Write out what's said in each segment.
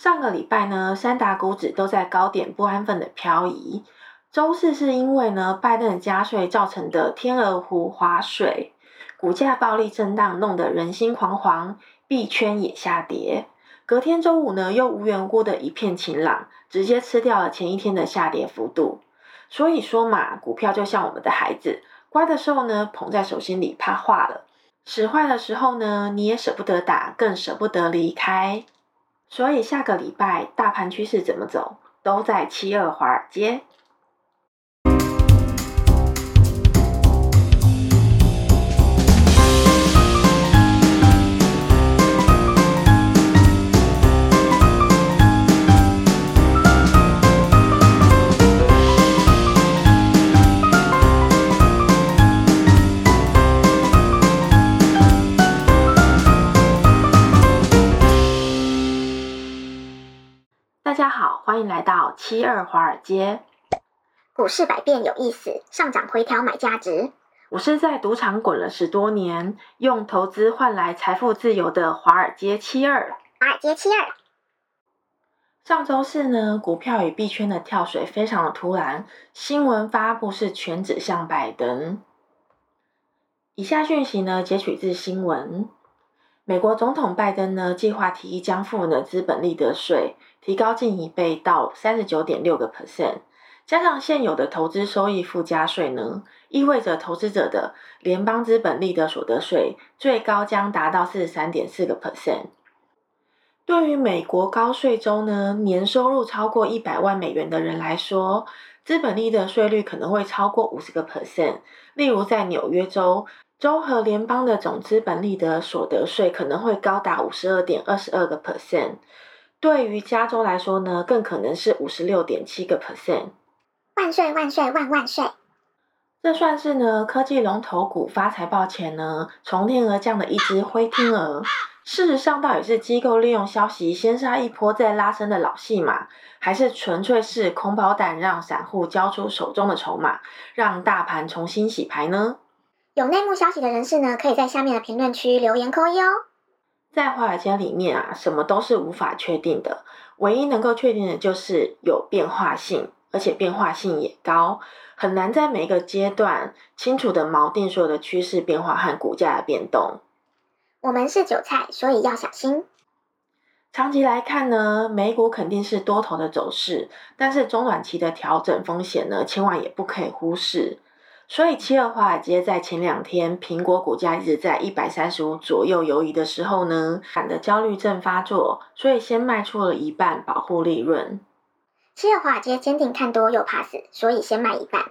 上个礼拜呢，三大股指都在高点不安分的漂移。周四是因为呢，拜登的加税造成的天鹅湖划水，股价暴力震荡，弄得人心惶惶，币圈也下跌。隔天周五呢，又无缘故的一片晴朗，直接吃掉了前一天的下跌幅度。所以说嘛，股票就像我们的孩子，乖的时候呢，捧在手心里怕化了；使坏的时候呢，你也舍不得打，更舍不得离开。所以下个礼拜大盘趋势怎么走，都在七二华尔街。大家好，欢迎来到七二华尔街。股市百变有意思，上涨回调买价值。我是在赌场滚了十多年，用投资换来财富自由的华尔街七二。华尔街七二。上周四呢，股票与币圈的跳水非常的突然，新闻发布是全指向拜登。以下讯息呢，截取自新闻。美国总统拜登呢，计划提议将富人的资本利得税提高近一倍到三十九点六个 percent，加上现有的投资收益附加税呢，意味着投资者的联邦资本利得所得税最高将达到四十三点四个 percent。对于美国高税州呢，年收入超过一百万美元的人来说，资本利得税率可能会超过五十个 percent。例如在纽约州。州和联邦的总资本利得所得税可能会高达五十二点二十二个 percent，对于加州来说呢，更可能是五十六点七个 percent。万岁万岁万万岁！这算是呢科技龙头股发财报前呢从天而降的一只灰天鹅。事实上，到底是机构利用消息先杀一波再拉升的老戏码，还是纯粹是空包弹让散户交出手中的筹码，让大盘重新洗牌呢？有内幕消息的人士呢，可以在下面的评论区留言扣一哦。在华尔街里面啊，什么都是无法确定的，唯一能够确定的就是有变化性，而且变化性也高，很难在每一个阶段清楚的锚定所有的趋势变化和股价的变动。我们是韭菜，所以要小心。长期来看呢，美股肯定是多头的走势，但是中短期的调整风险呢，千万也不可以忽视。所以，七二华尔街在前两天，苹果股价一直在一百三十五左右游移的时候呢，反的焦虑症发作，所以先卖出了一半，保护利润。七二华尔街坚定看多又怕死，所以先卖一半，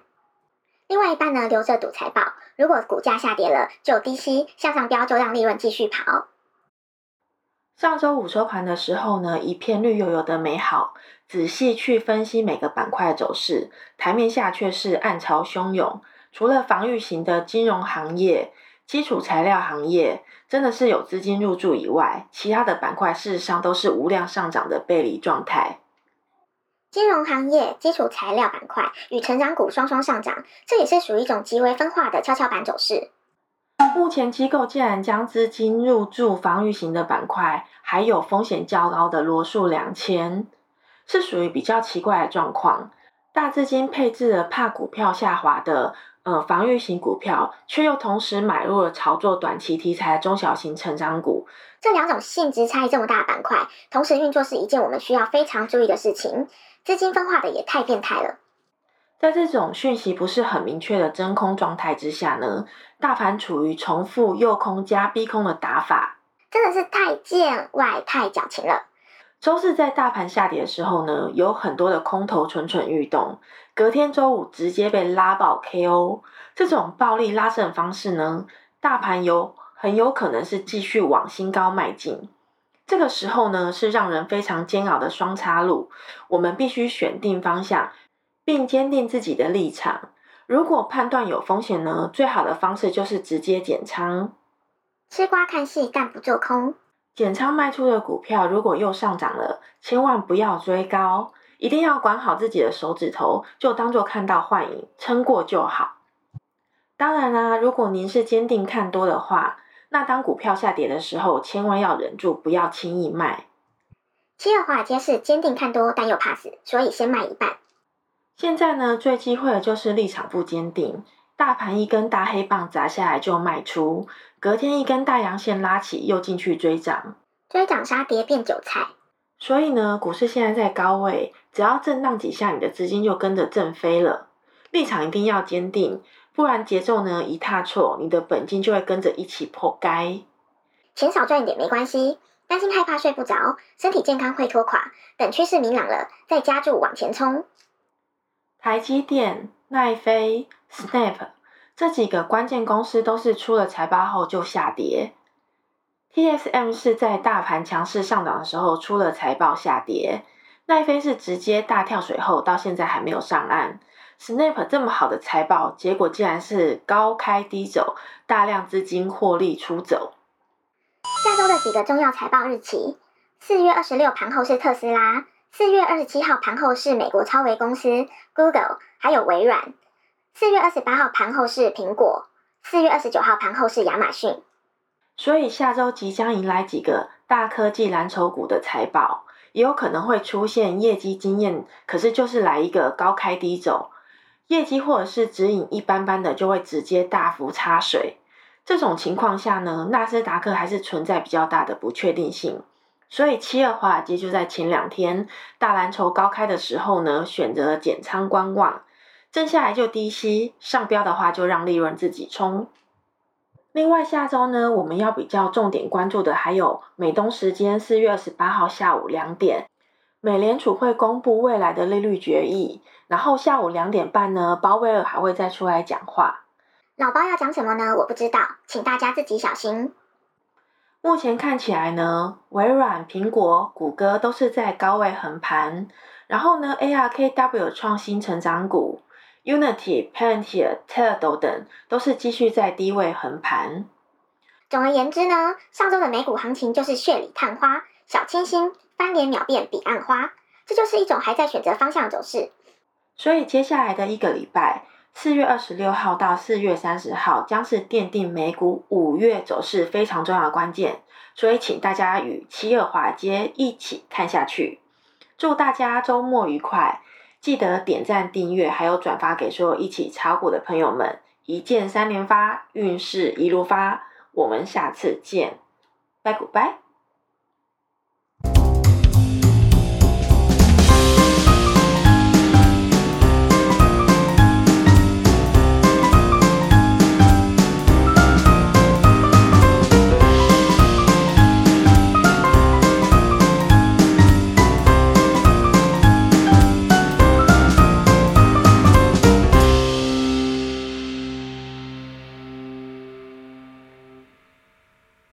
另外一半呢留着赌财报。如果股价下跌了，就低吸；向上飙，就让利润继续跑。上周五收盘的时候呢，一片绿油油的美好。仔细去分析每个板块的走势，台面下却是暗潮汹涌。除了防御型的金融行业、基础材料行业真的是有资金入驻以外，其他的板块事实上都是无量上涨的背离状态。金融行业、基础材料板块与成长股双双上涨，这也是属于一种极为分化的跷跷板走势。目前机构竟然将资金入驻防御型的板块，还有风险较高的罗素两千，是属于比较奇怪的状况。大资金配置了怕股票下滑的。呃，防御型股票却又同时买入了炒作短期题材的中小型成长股，这两种性质差异这么大的板块，同时运作是一件我们需要非常注意的事情。资金分化的也太变态了。在这种讯息不是很明确的真空状态之下呢，大盘处于重复诱空加逼空的打法，真的是太见外太矫情了。周四在大盘下跌的时候呢，有很多的空头蠢蠢欲动。隔天周五直接被拉爆 KO，这种暴力拉升的方式呢，大盘有很有可能是继续往新高迈进。这个时候呢，是让人非常煎熬的双叉路。我们必须选定方向，并坚定自己的立场。如果判断有风险呢，最好的方式就是直接减仓。吃瓜看戏，但不做空。减仓卖出的股票，如果又上涨了，千万不要追高。一定要管好自己的手指头，就当做看到幻影，撑过就好。当然啦，如果您是坚定看多的话，那当股票下跌的时候，千万要忍住，不要轻易卖。七二华尔街是坚定看多，但又怕死，所以先卖一半。现在呢，最机会的就是立场不坚定，大盘一根大黑棒砸下来就卖出，隔天一根大阳线拉起又进去追涨，追涨杀跌变韭菜。所以呢，股市现在在高位，只要震荡几下，你的资金就跟着震飞了。立场一定要坚定，不然节奏呢一踏错，你的本金就会跟着一起破该。钱少赚一点没关系，担心害怕睡不着，身体健康会拖垮。等趋势明朗了，再加注往前冲。台积电、奈飞、Snap 这几个关键公司都是出了财报后就下跌。TSM 是在大盘强势上涨的时候出了财报下跌，奈飞是直接大跳水后到现在还没有上岸。Snap 这么好的财报，结果竟然是高开低走，大量资金获利出走。下周的几个重要财报日期：四月二十六盘后是特斯拉，四月二十七号盘后是美国超微公司 Google，还有微软。四月二十八号盘后是苹果，四月二十九号盘后是亚马逊。所以下周即将迎来几个大科技蓝筹股的财报，也有可能会出现业绩惊艳，可是就是来一个高开低走。业绩或者是指引一般般的，就会直接大幅插水。这种情况下呢，纳斯达克还是存在比较大的不确定性。所以七二华尔街就在前两天大蓝筹高开的时候呢，选择减仓观望，挣下来就低吸，上标的话就让利润自己冲。另外下周呢，我们要比较重点关注的还有美东时间四月二十八号下午两点。美联储会公布未来的利率决议，然后下午两点半呢，鲍威尔还会再出来讲话。老包要讲什么呢？我不知道，请大家自己小心。目前看起来呢，微软、苹果、谷歌都是在高位横盘，然后呢，ARKW 创新成长股，Unity、Palantir、Teladoc 等都是继续在低位横盘。总而言之呢，上周的美股行情就是血里探花，小清新。翻脸秒变彼岸花，这就是一种还在选择方向的走势。所以接下来的一个礼拜，四月二十六号到四月三十号，将是奠定美股五月走势非常重要的关键。所以请大家与七二华街一起看下去。祝大家周末愉快！记得点赞、订阅，还有转发给所有一起炒股的朋友们。一键三连发，运势一路发。我们下次见，拜拜。